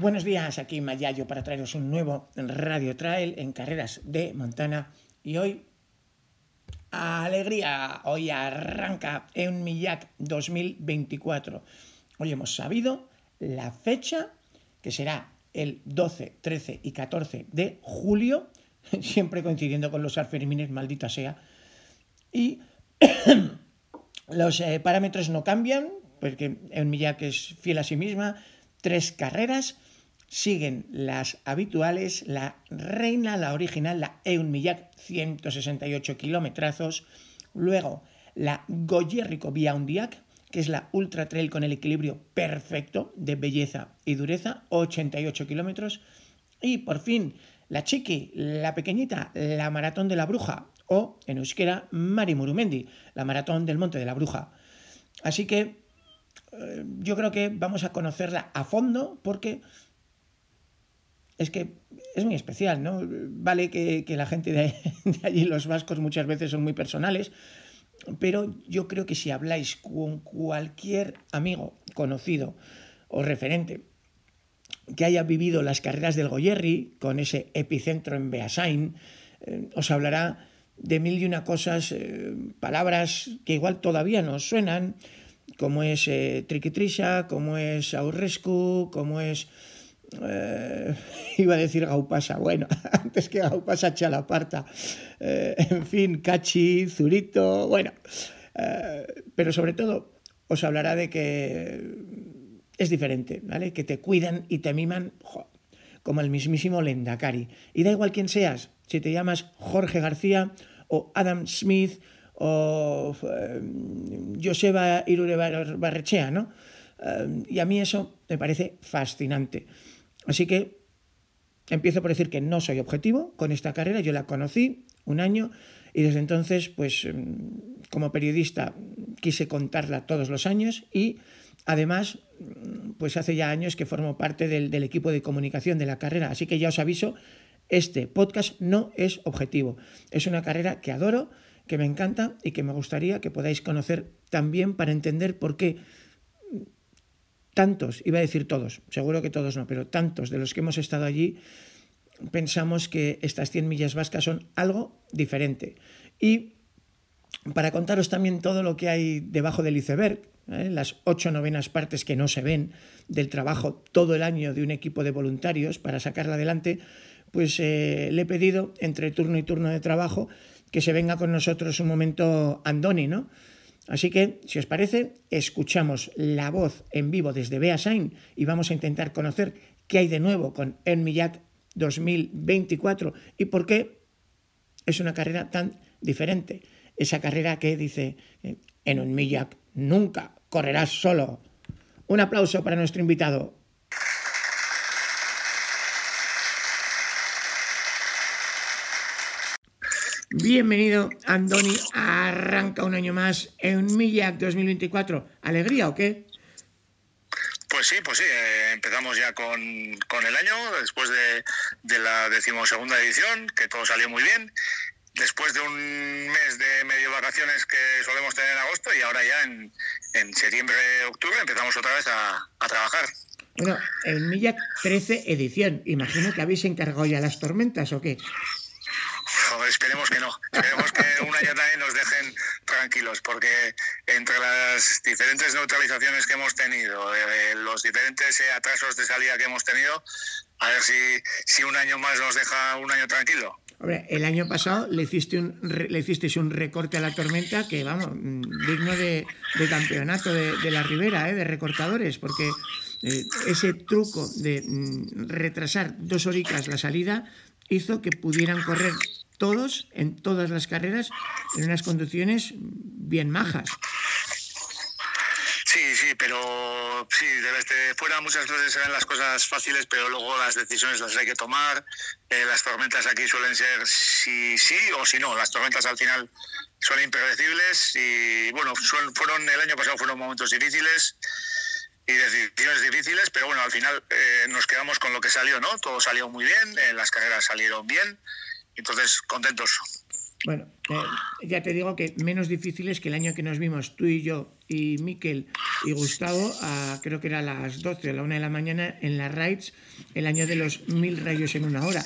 Buenos días, aquí Mayayo para traeros un nuevo Radio Trail en carreras de Montana y hoy alegría, hoy arranca en Millac 2024. Hoy hemos sabido la fecha que será el 12, 13 y 14 de julio, siempre coincidiendo con los Alfermines, maldita sea. Y los eh, parámetros no cambian, porque en Millac es fiel a sí misma, tres carreras siguen las habituales, la reina, la original, la Eunmillac, 168 kilómetros, luego la Goyerrico Biaundiac, que es la ultra trail con el equilibrio perfecto de belleza y dureza, 88 kilómetros, y por fin la Chiqui, la pequeñita, la maratón de la bruja, o en euskera Mari Murumendi, la maratón del monte de la bruja. Así que eh, yo creo que vamos a conocerla a fondo porque es que es muy especial, ¿no? Vale que, la gente de, allí, los vascos, muchas veces son muy personales, pero yo creo que si habláis con cualquier amigo, conocido o referente que haya vivido las carreras del Goyerri, con ese epicentro en Beasain, eh, os hablará de mil y una cosas, eh, palabras que igual todavía nos suenan, como es eh, como es aurrescu, como es eh, iba a decir Gaupasa, bueno, antes que Gaupasa, Chalaparta, eh, en fin, Cachi, Zurito, bueno, eh, pero sobre todo os hablará de que es diferente, ¿vale? Que te cuidan y te miman como el mismísimo Lendakari. Y da igual quién seas, si te llamas Jorge García o Adam Smith o Joseba Irure Barrechea, ¿no? y a mí eso me parece fascinante. Así que empiezo por decir que no soy objetivo con esta carrera, yo la conocí un año y desde entonces, pues mm, como periodista quise contarla todos los años y además, pues hace ya años que formo parte del, del equipo de comunicación de la carrera, así que ya os aviso, este podcast no es objetivo, es una carrera que adoro, que me encanta y que me gustaría que podáis conocer también para entender por qué tantos, iba a decir todos, seguro que todos no, pero tantos de los que hemos estado allí pensamos que estas 100 millas vascas son algo diferente. Y para contaros también todo lo que hay debajo del iceberg, ¿eh? las ocho novenas partes que no se ven del trabajo todo el año de un equipo de voluntarios para sacarla adelante, pues eh, le he pedido entre turno y turno de trabajo que se venga con nosotros un momento Andoni, ¿no? Así que, si os parece, escuchamos la voz en vivo desde Beasain y vamos a intentar conocer qué hay de nuevo con Enmillac 2024 y por qué es una carrera tan diferente. Esa carrera que dice, eh, en Enmillac nunca correrás solo. Un aplauso para nuestro invitado. Bienvenido, Andoni. Arranca un año más en Millac 2024. ¿Alegría o qué? Pues sí, pues sí. Eh, empezamos ya con, el año, después de, la decimosegunda edición, que todo salió muy bien. Después de un mes de medio vacaciones que solemos tener en agosto y ahora ya en, septiembre, octubre empezamos otra vez a, a trabajar. Bueno, en Millac 13 edición. Imagino que habéis encargado ya las tormentas o qué esperemos que no. Esperemos que un año también nos dejen tranquilos, porque entre las diferentes neutralizaciones que hemos tenido, eh, los diferentes eh, atrasos de salida que hemos tenido, a ver si, si un año más nos deja un año tranquilo. Hombre, el año pasado le hiciste un, le hicisteis un recorte a la tormenta que, vamos, mm, digno de, campeonato de, la Ribera, ¿eh? de recortadores, porque ese truco de mm, retrasar dos horicas la salida hizo que pudieran correr todos, en todas las carreras, en unas conducciones bien majas. Sí, sí, pero sí, desde fuera muchas veces se ven las cosas fáciles, pero luego las decisiones las hay que tomar. Eh, las tormentas aquí suelen ser si sí o si no. Las tormentas al final son impredecibles y bueno, fueron el año pasado fueron momentos difíciles y decisiones difíciles, pero bueno, al final eh, nos quedamos con lo que salió, ¿no? Todo salió muy bien, eh, las carreras salieron bien entonces, contentos. Bueno, eh, ya te digo que menos difíciles que el año que nos vimos tú y yo y Miquel y Gustavo, a, creo que era a las 12 o la 1 de la mañana en la Raids, el año de los mil rayos en una hora.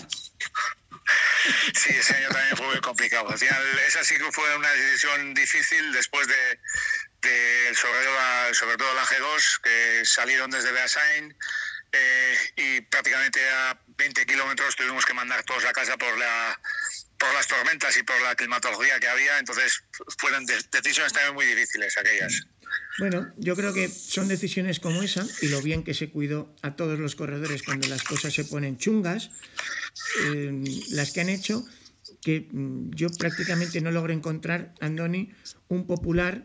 Sí, ese año también fue muy complicado. Al final, esa sí que fue una decisión difícil después de, sobre, sobre, todo la G2, que salieron desde Beasain eh, y prácticamente a 20 kilómetros tuvimos que mandar todos a casa por la por las tormentas y por la climatología que había, entonces fueron decisiones también muy difíciles aquellas. Bueno, yo creo que son decisiones como esa y lo bien que se cuidó a todos los corredores cuando las cosas se ponen chungas, eh, las que han hecho que mm, yo prácticamente no logro encontrar, Andoni, un popular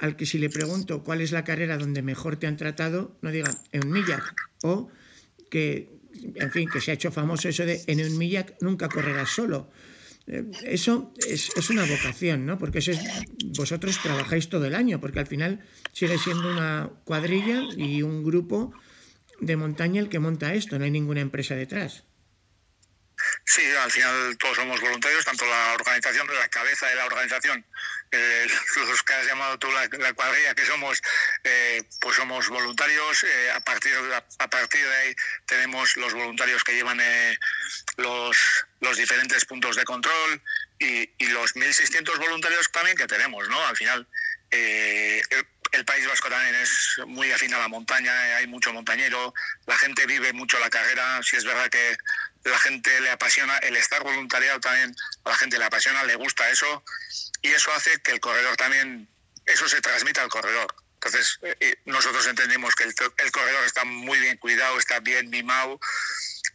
al que si le pregunto cuál es la carrera donde mejor te han tratado, no diga en Millac o que, en fin, que se ha hecho famoso eso de en un Millac nunca correrás solo. Eh, eso es, una vocación, ¿no? Porque eso es, vosotros trabajáis todo el año, porque al final sigue siendo una cuadrilla y un grupo de montaña el que monta esto, no hay ninguna empresa detrás. Sí, al final todos somos voluntarios, tanto la organización, la cabeza de la organización, eh, los que has llamado tú la, cuadrilla que somos, eh, pues somos voluntarios. Eh, a, partir, a, partir de ahí tenemos los voluntarios que llevan los, los diferentes puntos de control y, y los 1.600 voluntarios también que tenemos, ¿no? Al final, el, el País Vasco también es muy afín a la montaña, hay mucho montañero, la gente vive mucho la carrera, si es verdad que la gente le apasiona, el estar voluntariado también a la gente le apasiona, le gusta eso y eso hace que el corredor también, eso se transmita al corredor. Entonces, eh, eh, nosotros entendemos que el, corredor está muy bien cuidado, está bien mimado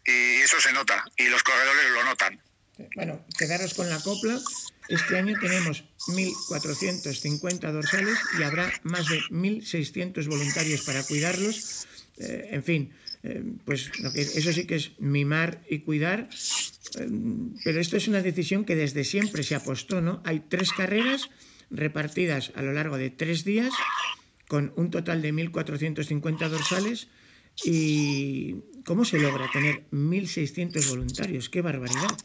y eso se nota y los corredores lo notan. Bueno, quedaros con la copla. Este año tenemos 1.450 dorsales y habrá más de 1.600 voluntarios para cuidarlos. Eh, en fin, eh, pues eso sí que es mimar y cuidar, eh, pero esto es una decisión que desde siempre se apostó, ¿no? Hay tres carreras repartidas a lo largo de tres días, con un total de 1.450 dorsales, y ¿cómo se logra tener 1.600 voluntarios? ¡Qué barbaridad!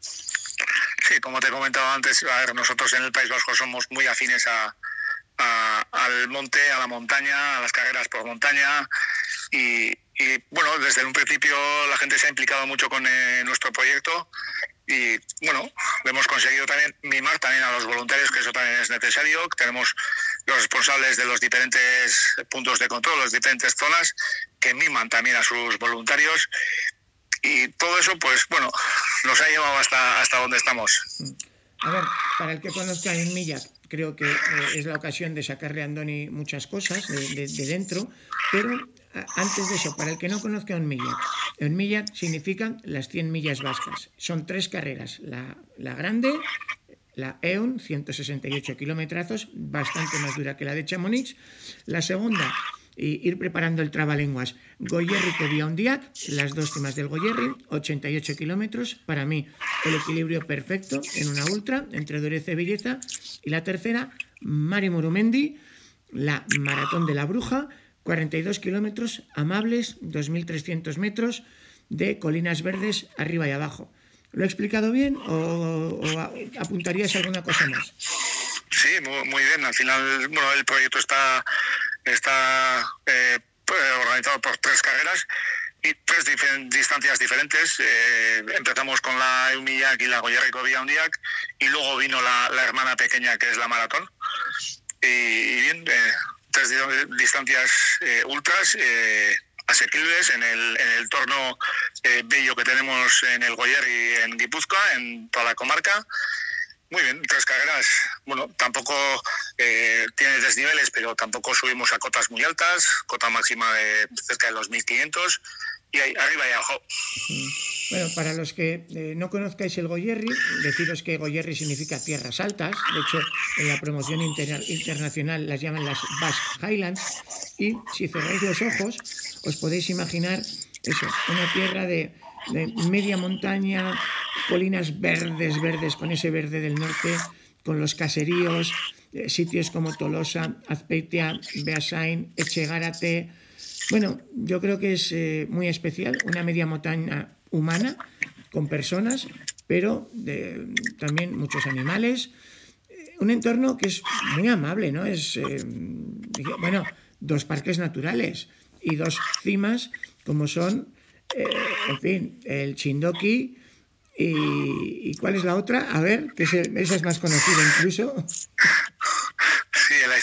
Sí, como te he comentado antes, a ver, nosotros en el País Vasco somos muy afines a, al monte, a la montaña, a las carreras por montaña y, bueno, desde un principio la gente se ha implicado mucho con eh, nuestro proyecto y bueno, hemos conseguido también mimar también a los voluntarios, que eso también es necesario. Tenemos los responsables de los diferentes puntos de control, las diferentes zonas, que miman también a sus voluntarios y todo eso, pues bueno, nos ha llevado hasta, hasta donde estamos. A ver, para el que conozca en Millac, creo que eh, es la ocasión de sacarle a Andoni muchas cosas de, dentro, pero antes de eso, para el que no conozca un un Millac significan las 100 millas vascas. Son tres carreras, la, la grande, la EON, 168 kilómetros, bastante más dura que la de Chamonix, la segunda, y ir preparando el trabalenguas. Goyerri que las dos cimas del Goyerri, 88 kilómetros. Para mí, el equilibrio perfecto en una ultra entre dureza y belleza. Y la tercera, Mari Murumendi, la maratón de la bruja, 42 kilómetros amables, 2.300 metros de colinas verdes arriba y abajo. ¿Lo he explicado bien o, apuntarías alguna cosa más? Sí, muy, bien. Al final, bueno, el proyecto está Está eh, pues, organizado por tres carreras y tres distancias diferentes. Eh, empezamos con la Eumillac y la Goyerrico Viaundiac y luego vino la, hermana pequeña que es la maratón. Y, bien, eh, tres distancias ultras asequibles en el, en el torno bello que tenemos en el Goyer y en Guipúzcoa, en toda la comarca. Muy bien, tres carreras. Bueno, tampoco eh, tiene desniveles, pero tampoco subimos a cotas muy altas, cota máxima de cerca de los 1500 y ahí, arriba y abajo. Bueno, para los que eh, no conozcáis el Goyerri, deciros que Goyerri significa tierras altas. De hecho, en la promoción internacional las llaman las Basque Highlands. Y si cerráis los ojos, os podéis imaginar eso, una tierra de de media montaña, colinas verdes, verdes, con ese verde del norte, con los caseríos, eh, sitios como Tolosa, Azpeitia, Beasain, Echegárate. Bueno, yo creo que es eh, muy especial, una media montaña humana, con personas, pero de, también muchos animales, un entorno que es muy amable, ¿no? Es, eh, bueno, dos parques naturales y dos cimas como son, eh, en fin, el Chindoki y, ¿cuál es la otra? A ver, que esa es más conocida incluso.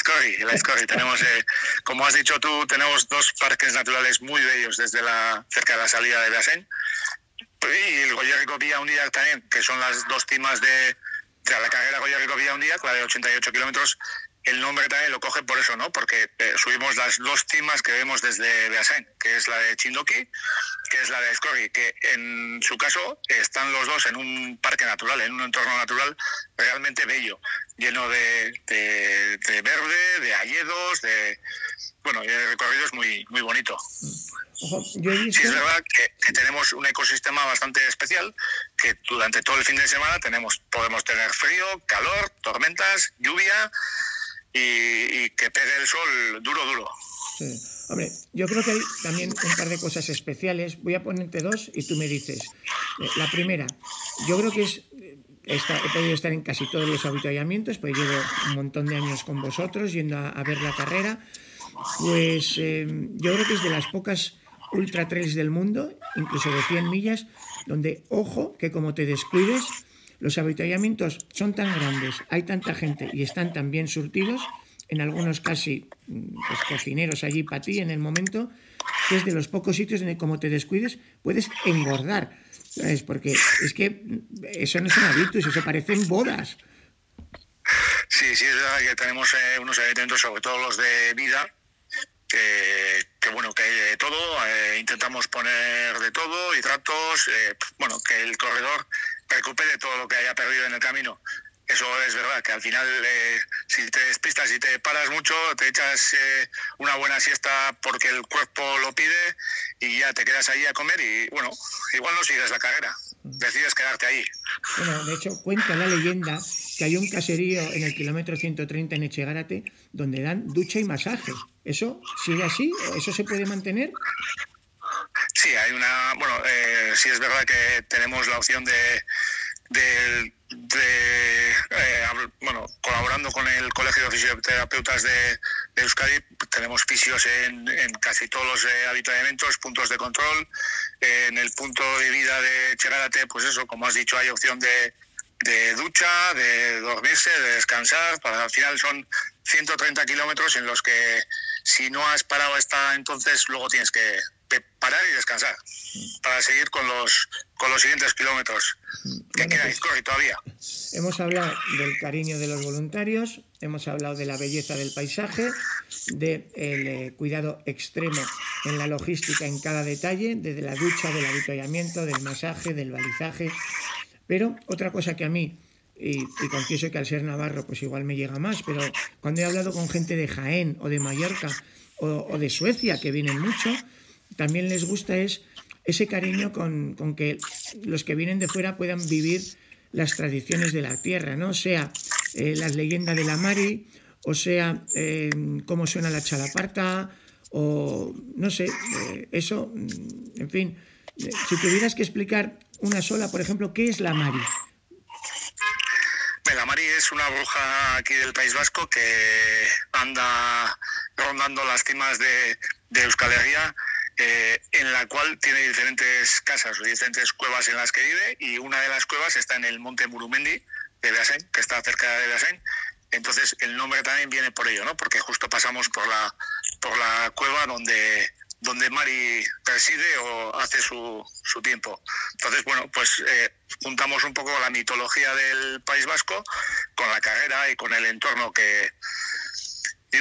Sí, el Aizcorri, el Tenemos, eh, como has dicho tú, tenemos dos parques naturales muy bellos desde la cerca de la salida de Beasen y el Goyerrico Vía Unida también, que son las dos cimas de, la carrera Goyerrico Vía Unida, la de 88 kilómetros, el nombre también lo coge por eso, ¿no? Porque eh, subimos las dos cimas que vemos desde Beasain, que es la de Chindoki, que es la de Escorri, que en su caso están los dos en un parque natural, en un entorno natural realmente bello, lleno de, de, verde, de hayedos, de... Bueno, el recorrido es muy, muy bonito. Sí, es verdad que, tenemos un ecosistema bastante especial, que durante todo el fin de semana tenemos, podemos tener frío, calor, tormentas, lluvia, y, que pegue el sol duro, duro. Sí. Hombre, yo creo que hay también un par de cosas especiales. Voy a ponerte dos y tú me dices. Eh, la primera, yo creo que es. he podido estar en casi todos los avituallamientos, pues llevo un montón de años con vosotros yendo a, ver la carrera. Pues eh, yo creo que es de las pocas ultra trails del mundo, incluso de 100 millas, donde, ojo, que como te descuides, los avituallamientos son tan grandes, hay tanta gente y están tan bien surtidos, en algunos casi mm, pues, cocineros allí para ti en el momento, que es de los pocos sitios donde como te descuides puedes engordar. ¿sabes? Porque es que eso no son habitus, eso parecen bodas. Sí, sí, es verdad que tenemos eh, unos eventos, sobre todo los de vida, que, bueno, que hay de todo, eh, intentamos poner de todo, hidratos, eh, bueno, que el corredor recupere todo lo que haya perdido en el camino. Eso es verdad, que al final eh, si te despistas y te paras mucho, te echas eh, una buena siesta porque el cuerpo lo pide y ya te quedas ahí a comer y bueno, igual no sigues la carrera, decides quedarte ahí. Bueno, de hecho cuenta la leyenda que hay un caserío en el kilómetro 130 en Echegárate donde dan ducha y masaje. ¿Eso sigue así? ¿Eso se puede mantener? Sí, hay una, bueno, eh, sí es verdad que tenemos la opción de, de, eh, bueno, colaborando con el Colegio de Fisioterapeutas de, Euskadi, tenemos fisios en, casi todos los eh, puntos de control. en el punto de vida de Cherárate, pues eso, como has dicho, hay opción de, de ducha, de dormirse, de descansar. Para al final son 130 kilómetros en los que si no has parado hasta entonces, luego tienes que parar y descansar para seguir con los con los siguientes kilómetros que queda pues, todavía. Hemos hablado del cariño de los voluntarios, hemos hablado de la belleza del paisaje, del eh, cuidado extremo en la logística en cada detalle, desde la ducha, del avituallamiento, del masaje, del balizaje. Pero otra cosa que a mí y, y, confieso que al ser navarro pues igual me llega más, pero cuando he hablado con gente de Jaén o de Mallorca o de Suecia, que vienen mucho, también les gusta es ese cariño con, que los que vienen de fuera puedan vivir las tradiciones de la tierra, ¿no? Sea eh, las leyendas de la Mari, o sea eh, cómo suena la chalaparta, o no sé, eh, eso, mm, en fin, si tuvieras que explicar una sola, por ejemplo, ¿qué es la Mari? La Mari es una bruja aquí del País Vasco que anda rondando las cimas de, de Euskal Herria eh, en la cual tiene diferentes casas o diferentes cuevas en las que vive y una de las cuevas está en el monte Murumendi de Beasain, que está cerca de Beasain. Entonces el nombre también viene por ello, ¿no? Porque justo pasamos por la, por la cueva donde, donde Mari reside o hace su, su tiempo. Entonces, bueno, pues eh, juntamos un poco la mitología del País Vasco con la carrera y con el entorno que,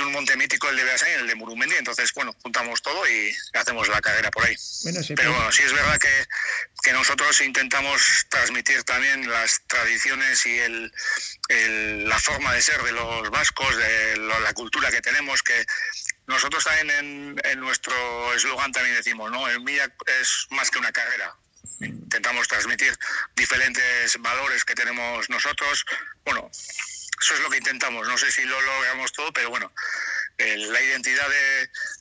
un monte mítico el de Beasain, el de Murumendi, entonces, bueno, juntamos todo y hacemos la carrera por ahí. Pero bueno, sí es verdad que, que, nosotros intentamos transmitir también las tradiciones y el, la forma de ser de los vascos, de la cultura que tenemos, que nosotros también en, en nuestro eslogan también decimos, ¿no? El Milla es más que una carrera, intentamos transmitir diferentes valores que tenemos nosotros. Bueno, eso es lo que intentamos. No sé si lo logramos todo, pero bueno, la identidad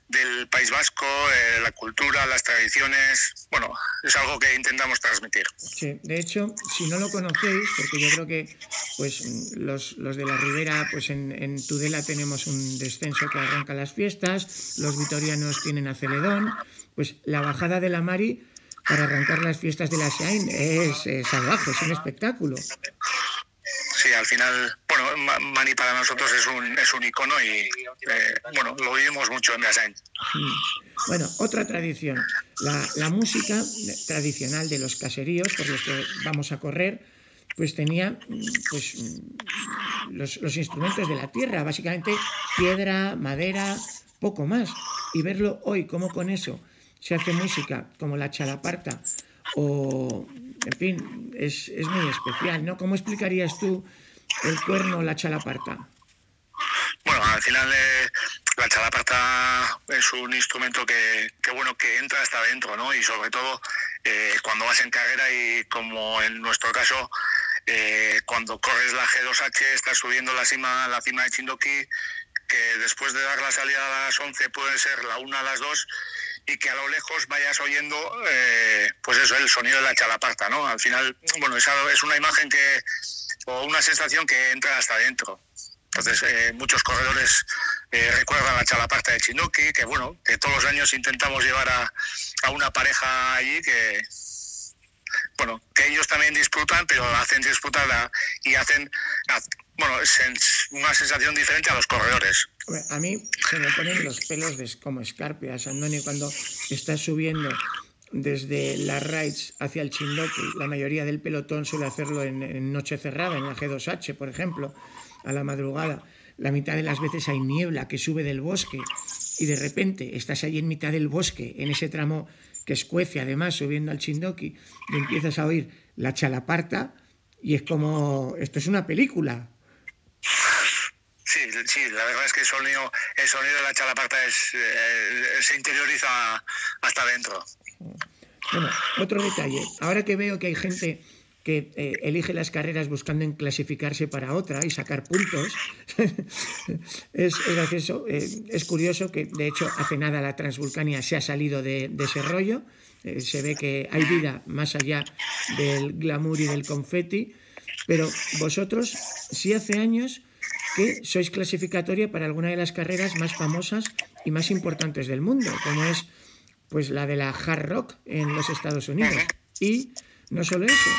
del País Vasco, eh, la cultura, las tradiciones, bueno, es algo que intentamos transmitir. Sí, de hecho, si no lo conocéis, porque yo creo que pues los, de la Ribera, pues en, en, Tudela tenemos un descenso que arranca las fiestas, los vitorianos tienen a Celedón, pues la bajada de la Mari para arrancar las fiestas de la Shine es salvaje, es un espectáculo al final, bueno, Mani para nosotros es un, es un icono y, eh, bueno, lo vivimos mucho en Beasain. Mm. Bueno, otra tradición, la, música tradicional de los caseríos por los que vamos a correr, pues tenía pues, los, los instrumentos de la tierra, básicamente piedra, madera, poco más. Y verlo hoy, como con eso se hace música, como la chalaparta o en fin, es, muy especial, ¿no? ¿Cómo explicarías tú el cuerno la chalaparta? Bueno, al final eh, la chalaparta es un instrumento que, bueno que entra hasta adentro, ¿no? Y sobre todo eh, cuando vas en carrera y como en nuestro caso eh, cuando corres la G2H estás subiendo la cima la cima de Chindoki que después de dar la salida a las 11 puede ser la 1 a las 2 y que a lo lejos vayas oyendo, eh, pues eso, el sonido de la chalaparta, ¿no? Al final, bueno, esa es una imagen que, o una sensación que entra hasta adentro. Entonces, eh, muchos corredores eh, recuerdan la chalaparta de Chinoki, que bueno, que todos los años intentamos llevar a, a una pareja allí que, bueno, que ellos también disfrutan, pero hacen disfrutar y hacen, bueno, una sensación diferente a los corredores. A mí se me ponen los pelos de, como escarpias, Andoni, cuando estás subiendo desde las raids hacia el Chindoki. La mayoría del pelotón suele hacerlo en, noche cerrada, en la G2H, por ejemplo, a la madrugada. La mitad de las veces hay niebla que sube del bosque y de repente estás ahí en mitad del bosque, en ese tramo que escuece además subiendo al Chindoki y empiezas a oír la chalaparta y es como, esto es una película. Sí, sí, la verdad es que el sonido, el sonido de la chalaparta es, eh, se interioriza hasta adentro. Bueno, otro detalle. Ahora que veo que hay gente que eh, elige las carreras buscando en clasificarse para otra y sacar puntos. eh, es curioso que de hecho hace nada la Transvulcania se ha salido de, ese rollo. Eh, se ve que hay vida más allá del glamour y del confeti. Pero vosotros sí hace años que sois clasificatoria para alguna de las carreras más famosas y más importantes del mundo, como es pues la de la hard rock en los Estados Unidos. Y no solo eso,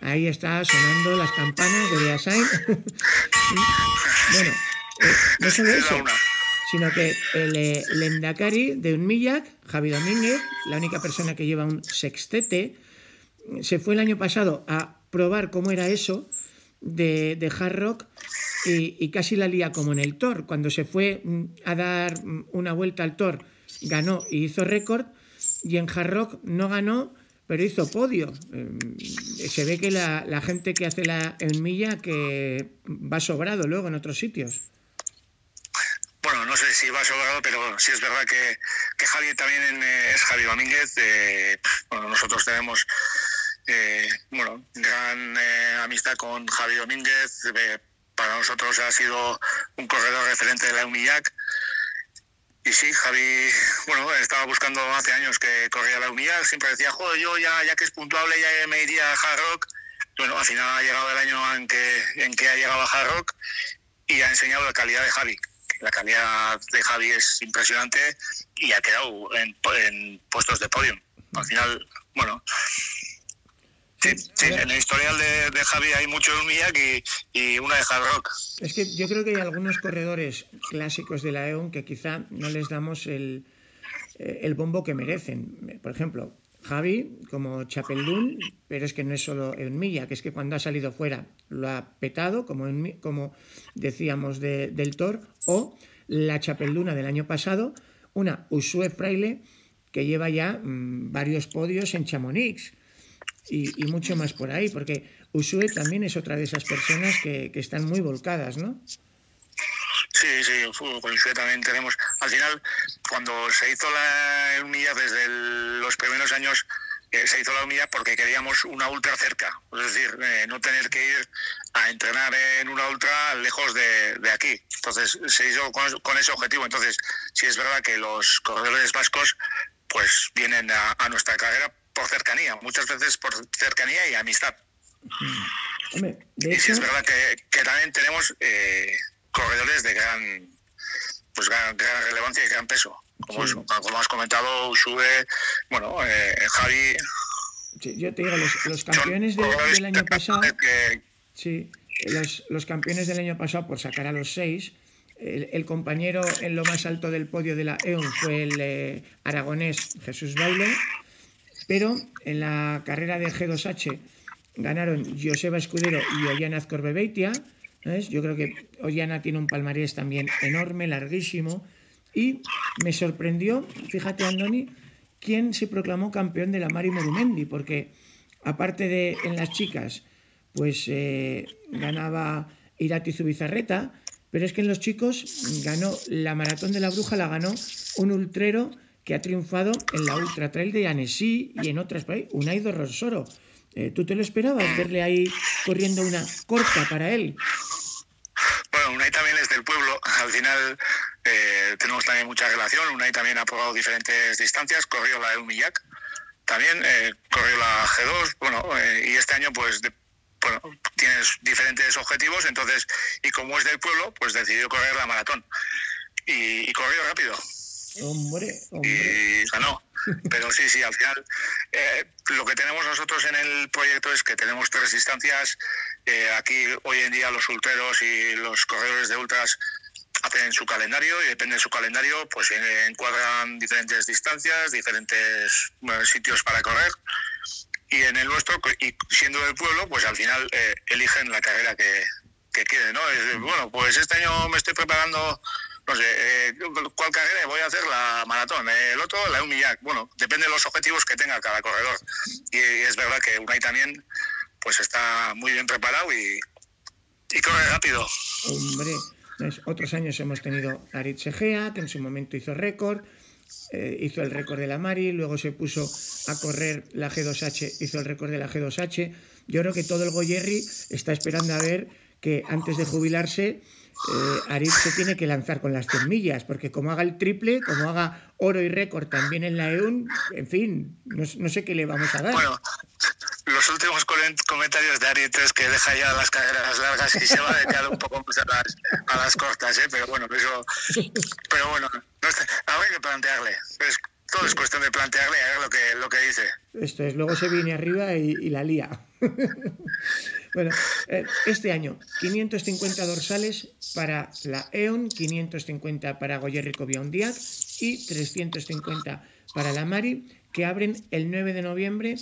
Ahí está sonando las campanas de Beasain. bueno, eh, no solo eso, sino que el, eh, Endacari de un Millac, Javi Domínguez, la única persona que lleva un sextete, se fue el año pasado a probar cómo era eso de, de hard rock y, y, casi la lía como en el Thor. Cuando se fue mm, a dar mm, una vuelta al Thor, ganó y hizo récord, y en hard rock no ganó pero hizo podio. Em, se ve que la, gente que hace la en milla que va sobrado luego en otros sitios. Bueno, no sé si va sobrado, pero sí es verdad que, que Javi también eh, es Javi Domínguez. Eh, bueno, nosotros tenemos eh, bueno, gran amistad con Javi Domínguez. para nosotros ha sido un corredor referente de la UMIAC. Y sí, Javi, bueno, estaba buscando hace años que corría la unidad, siempre decía, joder, yo ya, ya que es puntuable ya me iría a Hard Rock. Bueno, al final ha llegado el año en que, en que ha llegado a Hard Rock y ha enseñado la calidad de Javi. La calidad de Javi es impresionante y ha quedado en, en puestos de podio. Al final, bueno, en el historial de, Javi hay mucho de y, una de hard rock. Es que yo creo que hay algunos corredores clásicos de la EON que quizá no les damos el, eh, el bombo que merecen. Por ejemplo, Javi como Chapelún, pero es que no es solo en Milla, que es que cuando ha salido fuera lo ha petado, como, en, como decíamos del Thor, o la Chapeluna del año pasado, una Usue Fraile que lleva ya mm, varios podios en Chamonix y, mucho más por ahí, porque Usue también es otra de esas personas que, que están muy volcadas, ¿no? Sí, sí, con Usue también tenemos. Al final, cuando se hizo la Unilla desde los primeros años, se hizo la humilla porque queríamos una ultra cerca, es decir, no tener que ir a entrenar en una ultra lejos de, aquí. Entonces se hizo con, ese objetivo. Entonces, sí es verdad que los corredores vascos pues vienen a, nuestra carrera por cercanía, muchas veces por cercanía y amistad. y sí es verdad que, también tenemos eh, corredores de gran, pues gran, relevancia y gran peso. Como, como has comentado, Sube, bueno, eh, Javi. yo te digo, los, campeones del año pasado. sí, los, los, campeones del año pasado, por sacar a los seis, el, compañero en lo más alto del podio de la EON fue el eh, aragonés Jesús Baile, pero en la carrera de G2H ganaron Joseba Escudero y Ollana Azcorbebeitia. Yo creo que Ollana tiene un palmarés también enorme, larguísimo. Y me sorprendió, fíjate Andoni, quién se proclamó campeón de la Mari Morumendi, porque aparte de en las chicas, pues eh, ganaba Irati Zubizarreta, pero es que en los chicos ganó la maratón de la bruja, la ganó un ultrero que ha triunfado en la Ultra Trail de Annecy y en otras por ahí, Unaido Rosoro. Eh, ¿Tú te lo esperabas verle ahí corriendo una corta para él? Bueno, Unai también es del pueblo. Al final eh, tenemos también mucha relación. Unai también ha probado diferentes distancias. Corrió la Eumillac. También eh, corrió la G2. Bueno, y este año pues de, bueno, tienes diferentes objetivos, entonces, y como es del pueblo, pues decidió correr la maratón. Y, corrió rápido. Hombre, Y ganó. Pero sí, sí, al final eh, lo que tenemos nosotros en el proyecto es que tenemos tres distancias. Eh, aquí hoy en día los ultreros y los corredores de ultras hacen su calendario y depende de su calendario, pues encuadran diferentes distancias, diferentes sitios para correr y en el nuestro, y siendo del pueblo, pues al final eh, eligen la carrera que, quieren, ¿no? Bueno, pues este año me estoy preparando, no sé, eh, ¿cuál carrera? Voy a hacer la maratón, eh, el otro la Umillac. Bueno, depende de los objetivos que tenga cada corredor. Y, es verdad que Unai también, pues está muy bien preparado y, y corre rápido. Hombre, otros años hemos tenido Aritz Egea, que en su momento hizo récord, eh, hizo el récord de la Mari, luego se puso a correr la G2H, hizo el récord de la G2H. Yo creo que todo el Goyerri está esperando a ver que antes de jubilarse eh, Aritz se tiene que lanzar con las 100 millas, porque como haga el triple, como haga oro y récord también en la EUN, en fin, no, no sé qué le vamos a dar los últimos comentarios de Ari que deja ya las carreras largas y se va a dedicar un poco más a las, cortas, ¿eh? pero bueno, eso, pero bueno, no habrá que plantearle. todo es cuestión de plantearle a ver lo que, lo que dice. Esto es, luego se viene arriba y, la lía. bueno, eh, este año, 550 dorsales para la EON, 550 para Goyerrico Biondiac y 350 para la Mari, que abren el 9 de noviembre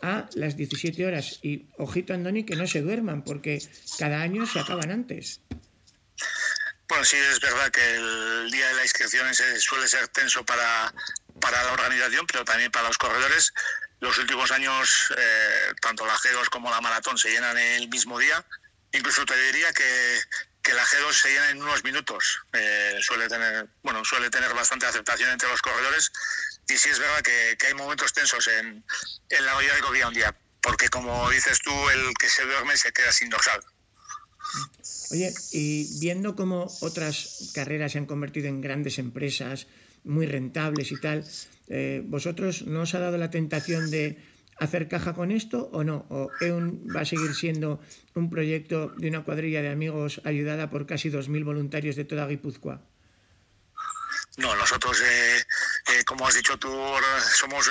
a las 17 horas. Y ojito, Andoni, que no se duerman, porque cada año se acaban antes. Bueno, sí, es verdad que el día de la inscripción suele ser tenso para, para la organización, pero también para los corredores. Los últimos años, eh, tanto la G2 como la maratón se llenan el mismo día. Incluso te diría que, que la G2 se llena en unos minutos. Eh, suele tener, bueno, suele tener bastante aceptación entre los corredores y sí es verdad que, hay momentos tensos en, en la olla de Covía un día, porque como dices tú, el que se duerme se queda sin dorsal. Oye, y viendo cómo otras carreras se han convertido en grandes empresas, muy rentables y tal, eh, ¿vosotros no os ha dado la tentación de hacer caja con esto o no? ¿O EUN va a seguir siendo un proyecto de una cuadrilla de amigos ayudada por casi 2.000 voluntarios de toda Guipúzcoa? No, nosotros, eh, eh, como has dicho tú, somos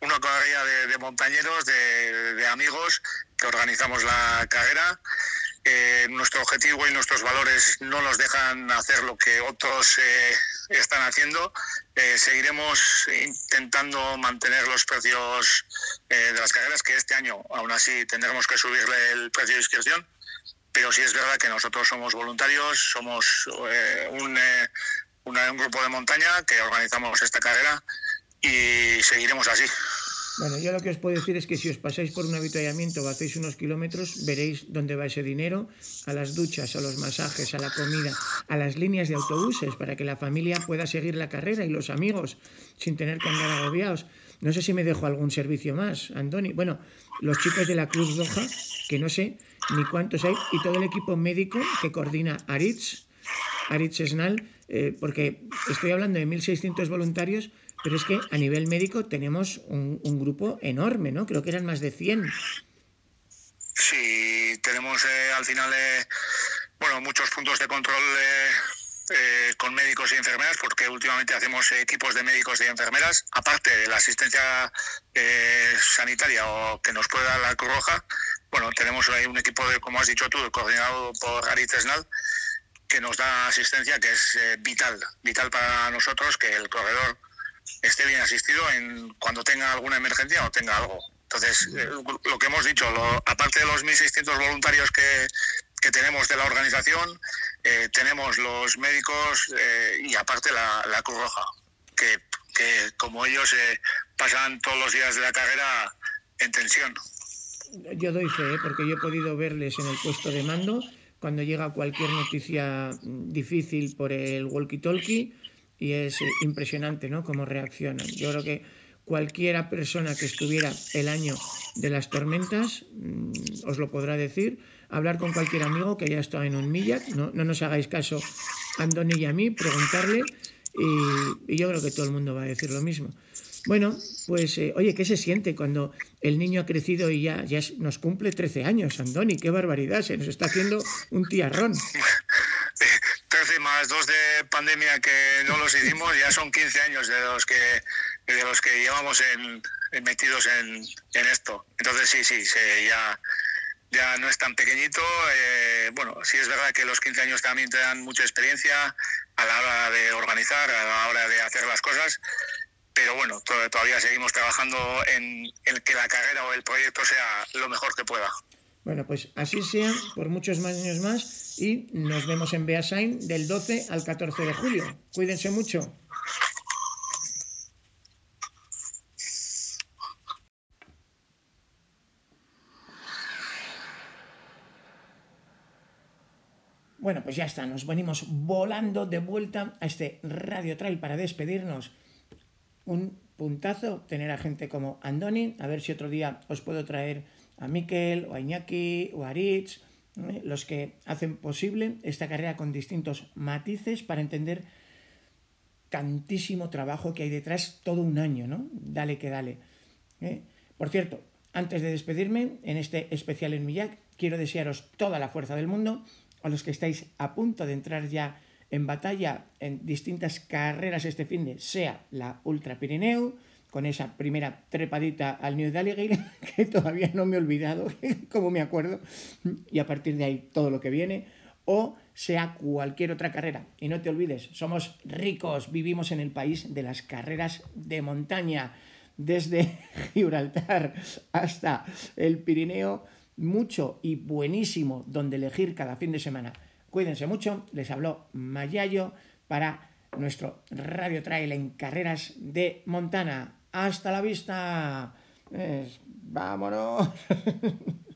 una cuadrilla de, montañeros, de, amigos que organizamos la carrera. nuestro objetivo y nuestros valores no nos dejan hacer lo que otros están haciendo. seguiremos intentando mantener los precios de las carreras, que este año aún así tendremos que subirle el precio de inscripción pero sí es verdad que nosotros somos voluntarios, somos un, un grupo de montaña que organizamos esta carrera y seguiremos así. Bueno, yo lo que os puedo decir es que si os pasáis por un avituallamiento o hacéis unos kilómetros, veréis dónde va ese dinero, a las duchas, a los masajes, a la comida, a las líneas de autobuses, para que la familia pueda seguir la carrera y los amigos sin tener que andar agobiados. No sé si me dejo algún servicio más, Andoni. Bueno, los chicos de la Cruz Roja, que no sé ni cuántos hay, y todo el equipo médico que coordina Aritz, Aritz Esnal, eh, porque estoy hablando de 1.600 voluntarios, pero es que a nivel médico tenemos un, grupo enorme, ¿no? Creo que eran más de 100. Sí, tenemos eh, al final, eh, bueno, muchos puntos de control eh, con médicos y enfermeras, porque últimamente hacemos equipos de médicos y enfermeras, aparte de la asistencia sanitaria o que nos puede dar la Cruz Roja. Bueno, tenemos ahí un equipo, de, como has dicho tú, coordinado por Aritz Esnal, que nos da asistencia que es vital, vital para nosotros que el corredor esté bien asistido en cuando tenga alguna emergencia o tenga algo. Entonces, eh, lo que hemos dicho, aparte de los 1.600 voluntarios que, tenemos de la organización, eh, tenemos los médicos eh, y aparte la, la Cruz Roja, que, que como ellos pasan todos los días de la carrera en tensión. Yo doy fe, porque yo he podido verles en el puesto de mando cuando llega cualquier noticia difícil por el walkie-talkie y es impresionante ¿no? cómo reaccionan. Yo creo que cualquiera persona que estuviera el año de las tormentas mm, os lo podrá decir. Hablar con cualquier amigo que haya estado en un millat, no, no nos hagáis caso a Andoni y a mí, preguntarle y, yo creo que todo el mundo va a decir lo mismo. Bueno, pues eh, oye, ¿qué se siente cuando el niño ha crecido y ya, ya nos cumple 13 años, Andoni? ¡Qué barbaridad! Se nos está haciendo un tiarrón. 13 más dos de pandemia que no los hicimos, ya son 15 años de los que, de los que llevamos en, metidos en, esto. Entonces sí, sí, ya, ya no es tan pequeñito. Eh, bueno, sí es verdad que los 15 años también te dan mucha experiencia a la hora de organizar, a la hora de hacer las cosas. Pero bueno, todavía seguimos trabajando en que la carrera o el proyecto sea lo mejor que pueda. Bueno, pues así sea por muchos años más y nos vemos en Beasain del 12 al 14 de julio. Cuídense mucho. Bueno, pues ya está, nos venimos volando de vuelta a este Radio Trail para despedirnos. Un puntazo tener a gente como Andoni, a ver si otro día os puedo traer a Miquel o a Iñaki o a ¿eh? los que hacen posible esta carrera con distintos matices para entender tantísimo trabajo que hay detrás todo un año, ¿no? Dale que dale. ¿eh? Por cierto, antes de despedirme, en este especial en Millac, quiero desearos toda la fuerza del mundo a los que estáis a punto de entrar ya en batalla en distintas carreras este fin de, sea la Ultra Pirineo, con esa primera trepadita al New Alligator, que todavía no me he olvidado, como me acuerdo, y a partir de ahí todo lo que viene, o sea cualquier otra carrera. Y no te olvides, somos ricos, vivimos en el país de las carreras de montaña, desde Gibraltar hasta el Pirineo, mucho y buenísimo donde elegir cada fin de semana. Cuídense mucho, les habló Mayayo para nuestro Radio Trail en carreras de Montana. Hasta la vista. vámonos.